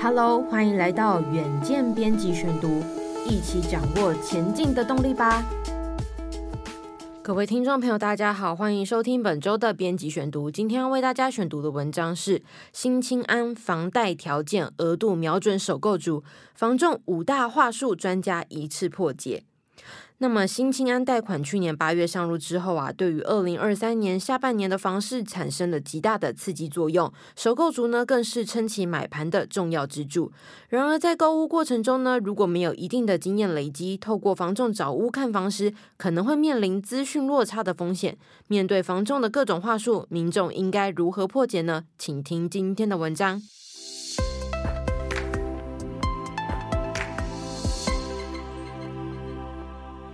Hello，欢迎来到远见编辑选读，一起掌握前进的动力吧。各位听众朋友，大家好，欢迎收听本周的编辑选读。今天要为大家选读的文章是《新青安房贷条件额度瞄准首购族，房仲五大话术专家一次破解》。那么，新青安贷款去年八月上路之后啊，对于二零二三年下半年的房市产生了极大的刺激作用。首购族呢，更是撑起买盘的重要支柱。然而，在购屋过程中呢，如果没有一定的经验累积，透过房仲找屋看房时，可能会面临资讯落差的风险。面对房仲的各种话术，民众应该如何破解呢？请听今天的文章。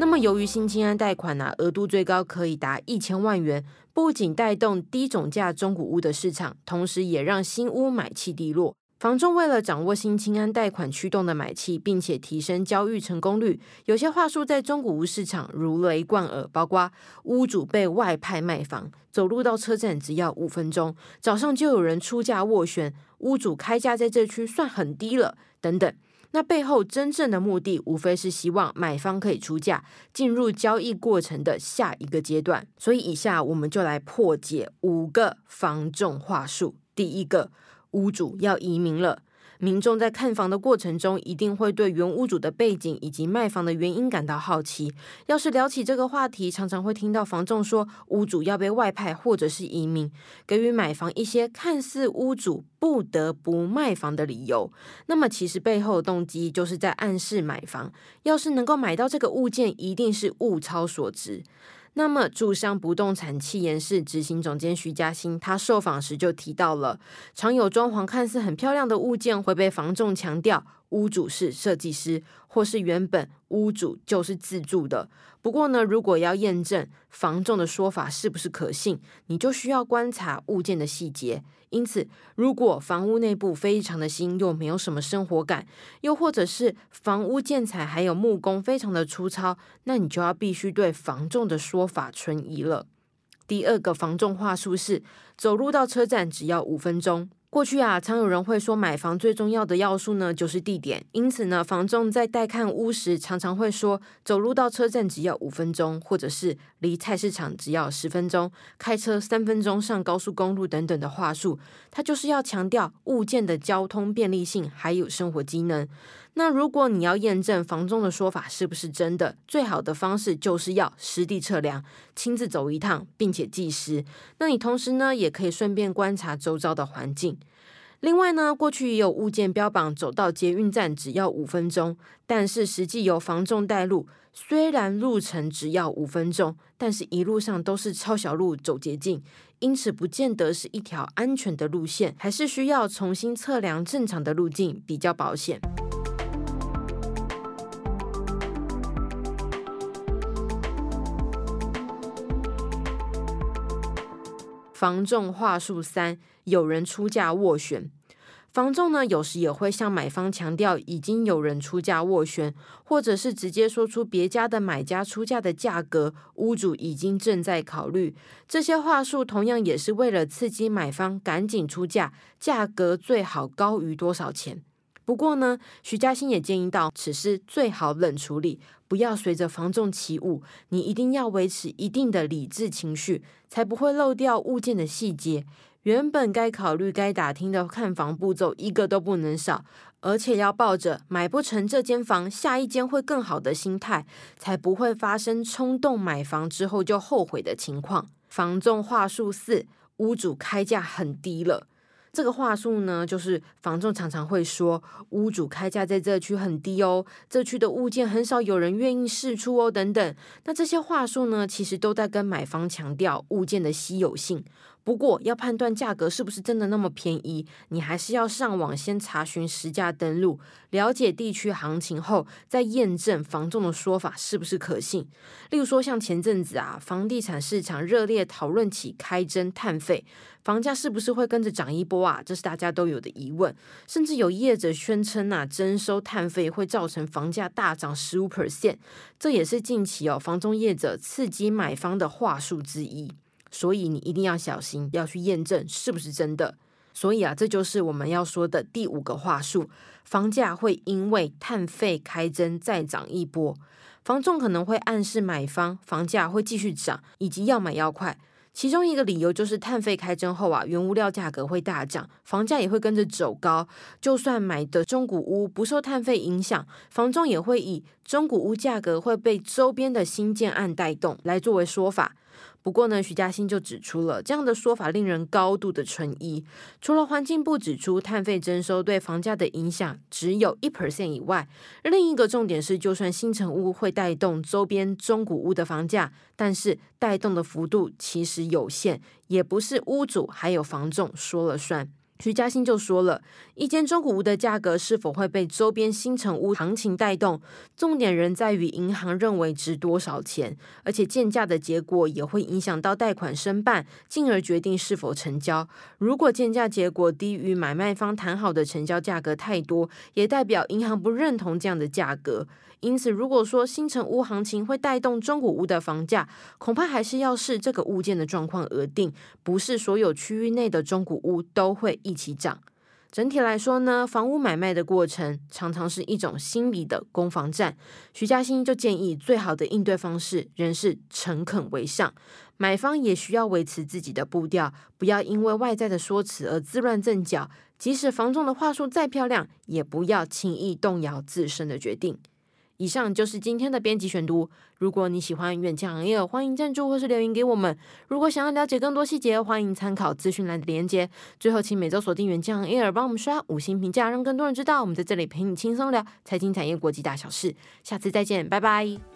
那么，由于新青安贷款啊，额度最高可以达一千万元，不仅带动低总价中古屋的市场，同时也让新屋买气低落。房仲为了掌握新青安贷款驱动的买气，并且提升交易成功率，有些话术在中古屋市场如雷贯耳，包括屋主被外派卖房，走路到车站只要五分钟，早上就有人出价斡旋，屋主开价在这区算很低了，等等。那背后真正的目的，无非是希望买方可以出价，进入交易过程的下一个阶段。所以，以下我们就来破解五个防重话术。第一个，屋主要移民了。民众在看房的过程中，一定会对原屋主的背景以及卖房的原因感到好奇。要是聊起这个话题，常常会听到房仲说屋主要被外派或者是移民，给予买房一些看似屋主不得不卖房的理由。那么其实背后的动机就是在暗示买房，要是能够买到这个物件，一定是物超所值。那么，住商不动产气研室执行总监徐嘉欣，他受访时就提到了，常有装潢看似很漂亮的物件会被房仲强调。屋主是设计师，或是原本屋主就是自住的。不过呢，如果要验证房仲的说法是不是可信，你就需要观察物件的细节。因此，如果房屋内部非常的新，又没有什么生活感，又或者是房屋建材还有木工非常的粗糙，那你就要必须对房仲的说法存疑了。第二个房仲话术是，走路到车站只要五分钟。过去啊，常有人会说，买房最重要的要素呢，就是地点。因此呢，房仲在带看屋时，常常会说，走路到车站只要五分钟，或者是离菜市场只要十分钟，开车三分钟上高速公路等等的话术。他就是要强调物件的交通便利性，还有生活机能。那如果你要验证房仲的说法是不是真的，最好的方式就是要实地测量，亲自走一趟，并且计时。那你同时呢，也可以顺便观察周遭的环境。另外呢，过去也有物件标榜走到捷运站只要五分钟，但是实际由房仲带路，虽然路程只要五分钟，但是一路上都是抄小路走捷径，因此不见得是一条安全的路线，还是需要重新测量正常的路径比较保险。房仲话术三：有人出价斡旋。房仲呢，有时也会向买方强调已经有人出价斡旋，或者是直接说出别家的买家出价的价格，屋主已经正在考虑。这些话术同样也是为了刺激买方赶紧出价，价格最好高于多少钱。不过呢，徐嘉欣也建议到，此事最好冷处理，不要随着房仲起舞。你一定要维持一定的理智情绪，才不会漏掉物件的细节。原本该考虑、该打听的看房步骤，一个都不能少。而且要抱着买不成这间房，下一间会更好的心态，才不会发生冲动买房之后就后悔的情况。房仲话术四：屋主开价很低了。这个话术呢，就是房仲常常会说，屋主开价在这区很低哦，这区的物件很少有人愿意试出哦，等等。那这些话术呢，其实都在跟买方强调物件的稀有性。不过，要判断价格是不是真的那么便宜，你还是要上网先查询实价登录，了解地区行情后，再验证房仲的说法是不是可信。例如说，像前阵子啊，房地产市场热烈讨论起开征碳费，房价是不是会跟着涨一波啊？这是大家都有的疑问。甚至有业者宣称啊，征收碳费会造成房价大涨十五 percent，这也是近期哦，房仲业者刺激买方的话术之一。所以你一定要小心，要去验证是不是真的。所以啊，这就是我们要说的第五个话术：房价会因为碳费开征再涨一波。房仲可能会暗示买方房价会继续涨，以及要买要快。其中一个理由就是碳费开征后啊，原物料价格会大涨，房价也会跟着走高。就算买的中古屋不受碳费影响，房仲也会以中古屋价格会被周边的新建案带动来作为说法。不过呢，徐嘉欣就指出了这样的说法令人高度的存疑。除了环境部指出碳费征收对房价的影响只有一 percent 以外，另一个重点是，就算新城屋会带动周边中古屋的房价，但是带动的幅度其实有限，也不是屋主还有房仲说了算。徐嘉欣就说了，一间中古屋的价格是否会被周边新城屋行情带动，重点仍在于银行认为值多少钱，而且鉴价的结果也会影响到贷款申办，进而决定是否成交。如果鉴价结果低于买卖方谈好的成交价格太多，也代表银行不认同这样的价格。因此，如果说新城屋行情会带动中古屋的房价，恐怕还是要视这个物件的状况而定，不是所有区域内的中古屋都会一起涨。整体来说呢，房屋买卖的过程常常是一种心理的攻防战。徐嘉欣就建议，最好的应对方式仍是诚恳为上，买方也需要维持自己的步调，不要因为外在的说辞而自乱阵脚。即使房仲的话术再漂亮，也不要轻易动摇自身的决定。以上就是今天的编辑选读。如果你喜欢远见行业欢迎赞助或是留言给我们。如果想要了解更多细节，欢迎参考资讯栏的连接。最后，请每周锁定远见 on air，帮我们刷五星评价，让更多人知道我们在这里陪你轻松聊财经产业国际大小事。下次再见，拜拜。